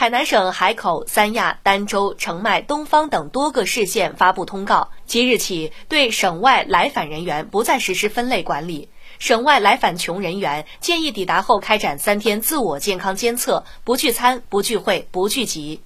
海南省海口三亚儋州澄迈东方等多个市县发布通告即日起对省外来返人员不再实施分类管理。省外来返穷人员建议抵达后开展三天自我健康监测不聚餐不聚会不聚集。